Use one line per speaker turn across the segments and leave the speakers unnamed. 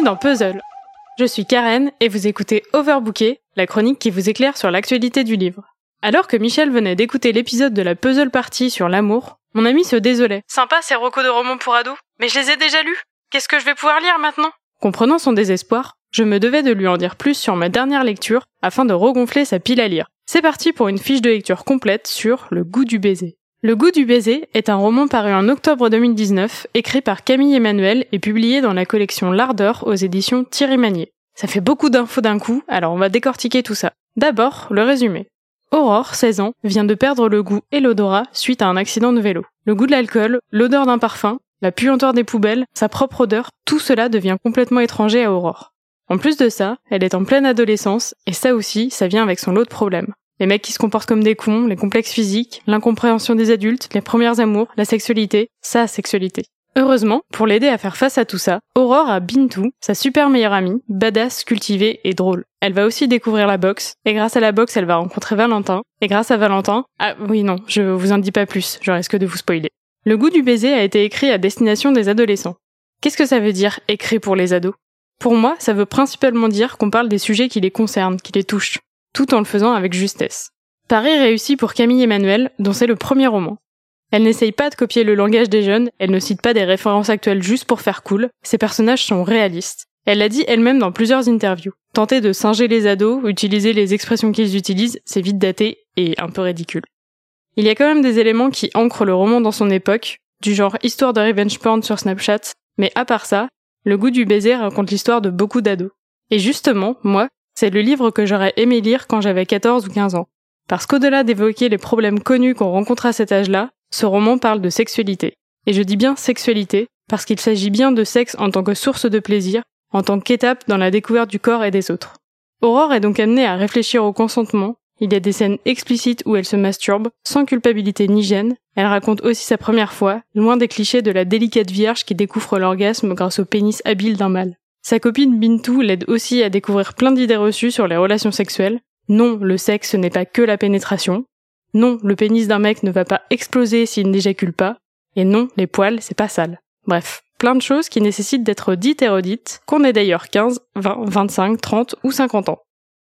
Bienvenue dans Puzzle. Je suis Karen et vous écoutez Overbooké, la chronique qui vous éclaire sur l'actualité du livre. Alors que Michel venait d'écouter l'épisode de la puzzle party sur l'amour, mon ami se désolait. Sympa ces recos de romans pour ados, mais je les ai déjà lus. Qu'est-ce que je vais pouvoir lire maintenant? Comprenant son désespoir, je me devais de lui en dire plus sur ma dernière lecture afin de regonfler sa pile à lire. C'est parti pour une fiche de lecture complète sur Le goût du baiser. Le goût du baiser est un roman paru en octobre 2019, écrit par Camille Emmanuel et publié dans la collection L'Ardeur aux éditions Thierry Magnier. Ça fait beaucoup d'infos d'un coup, alors on va décortiquer tout ça. D'abord, le résumé. Aurore, 16 ans, vient de perdre le goût et l'odorat suite à un accident de vélo. Le goût de l'alcool, l'odeur d'un parfum, la puanteur des poubelles, sa propre odeur, tout cela devient complètement étranger à Aurore. En plus de ça, elle est en pleine adolescence, et ça aussi, ça vient avec son lot de problèmes. Les mecs qui se comportent comme des cons, les complexes physiques, l'incompréhension des adultes, les premières amours, la sexualité, sa sexualité. Heureusement, pour l'aider à faire face à tout ça, Aurore a Bintou, sa super meilleure amie, badass, cultivée et drôle. Elle va aussi découvrir la boxe, et grâce à la boxe, elle va rencontrer Valentin, et grâce à Valentin, ah oui non, je vous en dis pas plus, je risque de vous spoiler. Le goût du baiser a été écrit à destination des adolescents. Qu'est-ce que ça veut dire écrit pour les ados? Pour moi, ça veut principalement dire qu'on parle des sujets qui les concernent, qui les touchent tout en le faisant avec justesse. Paris réussit pour Camille Emmanuel, dont c'est le premier roman. Elle n'essaye pas de copier le langage des jeunes, elle ne cite pas des références actuelles juste pour faire cool, ses personnages sont réalistes. Elle l'a dit elle-même dans plusieurs interviews. Tenter de singer les ados, utiliser les expressions qu'ils utilisent, c'est vite daté et un peu ridicule. Il y a quand même des éléments qui ancrent le roman dans son époque, du genre histoire de revenge porn sur Snapchat, mais à part ça, le goût du baiser raconte l'histoire de beaucoup d'ados. Et justement, moi, c'est le livre que j'aurais aimé lire quand j'avais 14 ou 15 ans. Parce qu'au-delà d'évoquer les problèmes connus qu'on rencontre à cet âge-là, ce roman parle de sexualité. Et je dis bien sexualité, parce qu'il s'agit bien de sexe en tant que source de plaisir, en tant qu'étape dans la découverte du corps et des autres. Aurore est donc amenée à réfléchir au consentement, il y a des scènes explicites où elle se masturbe, sans culpabilité ni gêne, elle raconte aussi sa première fois, loin des clichés de la délicate vierge qui découvre l'orgasme grâce au pénis habile d'un mâle. Sa copine Bintou l'aide aussi à découvrir plein d'idées reçues sur les relations sexuelles. Non, le sexe n'est pas que la pénétration. Non, le pénis d'un mec ne va pas exploser s'il n'éjacule pas. Et non, les poils, c'est pas sale. Bref, plein de choses qui nécessitent d'être dites et redites, qu'on ait d'ailleurs 15, 20, 25, 30 ou 50 ans.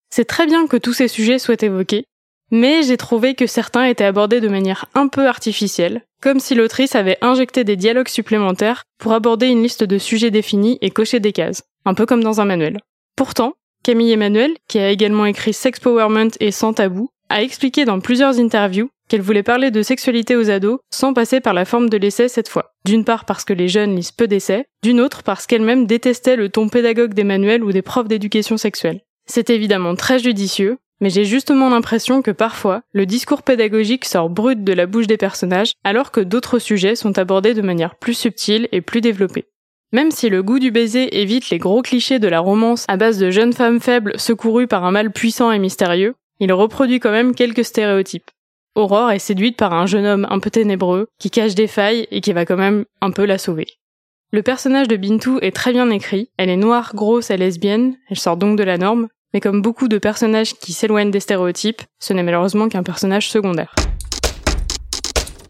C'est très bien que tous ces sujets soient évoqués, mais j'ai trouvé que certains étaient abordés de manière un peu artificielle, comme si l'autrice avait injecté des dialogues supplémentaires pour aborder une liste de sujets définis et cocher des cases, un peu comme dans un manuel. Pourtant, Camille Emmanuel, qui a également écrit Sex Powerment et Sans Tabou, a expliqué dans plusieurs interviews qu'elle voulait parler de sexualité aux ados sans passer par la forme de l'essai cette fois. D'une part parce que les jeunes lisent peu d'essais, d'une autre parce qu'elle-même détestait le ton pédagogue des manuels ou des profs d'éducation sexuelle. C'est évidemment très judicieux, mais j'ai justement l'impression que parfois, le discours pédagogique sort brut de la bouche des personnages, alors que d'autres sujets sont abordés de manière plus subtile et plus développée. Même si le goût du baiser évite les gros clichés de la romance à base de jeunes femmes faibles secourues par un mâle puissant et mystérieux, il reproduit quand même quelques stéréotypes. Aurore est séduite par un jeune homme un peu ténébreux, qui cache des failles et qui va quand même un peu la sauver. Le personnage de Bintou est très bien écrit, elle est noire, grosse et lesbienne, elle sort donc de la norme, mais comme beaucoup de personnages qui s'éloignent des stéréotypes, ce n'est malheureusement qu'un personnage secondaire.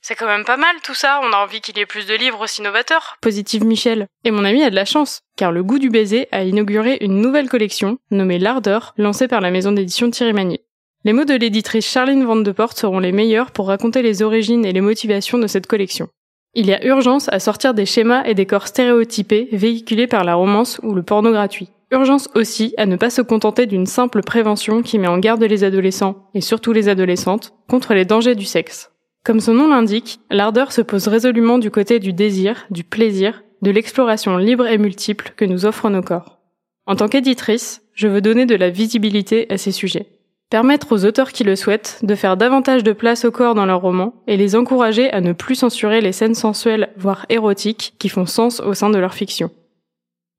C'est quand même pas mal tout ça, on a envie qu'il y ait plus de livres aussi novateurs. Positive Michel. Et mon ami a de la chance, car Le Goût du Baiser a inauguré une nouvelle collection, nommée L'Ardeur, lancée par la maison d'édition Thierry Magnier. Les mots de l'éditrice Charline Van de Porte seront les meilleurs pour raconter les origines et les motivations de cette collection. Il y a urgence à sortir des schémas et des corps stéréotypés véhiculés par la romance ou le porno gratuit. Urgence aussi à ne pas se contenter d'une simple prévention qui met en garde les adolescents, et surtout les adolescentes, contre les dangers du sexe. Comme son nom l'indique, l'ardeur se pose résolument du côté du désir, du plaisir, de l'exploration libre et multiple que nous offrent nos corps. En tant qu'éditrice, je veux donner de la visibilité à ces sujets. Permettre aux auteurs qui le souhaitent de faire davantage de place au corps dans leurs romans et les encourager à ne plus censurer les scènes sensuelles, voire érotiques, qui font sens au sein de leur fiction.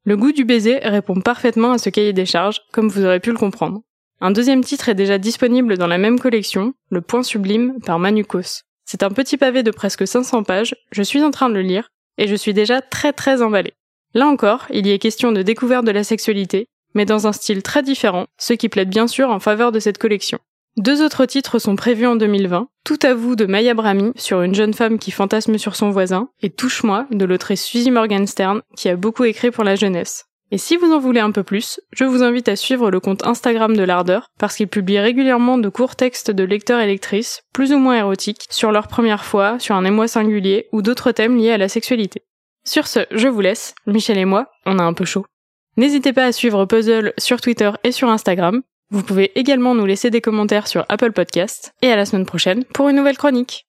Le goût du baiser répond parfaitement à ce cahier des charges, comme vous aurez pu le comprendre. Un deuxième titre est déjà disponible dans la même collection, Le Point Sublime par Manukos. C'est un petit pavé de presque 500 pages, je suis en train de le lire, et je suis déjà très très emballée. Là encore, il y est question de découverte de la sexualité, mais dans un style très différent, ce qui plaide bien sûr en faveur de cette collection. Deux autres titres sont prévus en 2020, Tout à vous de Maya Brami sur une jeune femme qui fantasme sur son voisin, et Touche-moi de l'autrice Suzy Morgenstern qui a beaucoup écrit pour la jeunesse. Et si vous en voulez un peu plus, je vous invite à suivre le compte Instagram de l'Ardeur, parce qu'il publie régulièrement de courts textes de lecteurs et lectrices, plus ou moins érotiques, sur leur première fois, sur un émoi singulier, ou d'autres thèmes liés à la sexualité. Sur ce, je vous laisse, Michel et moi, on a un peu chaud. N'hésitez pas à suivre Puzzle sur Twitter et sur Instagram. Vous pouvez également nous laisser des commentaires sur Apple Podcasts, et à la semaine prochaine pour une nouvelle chronique.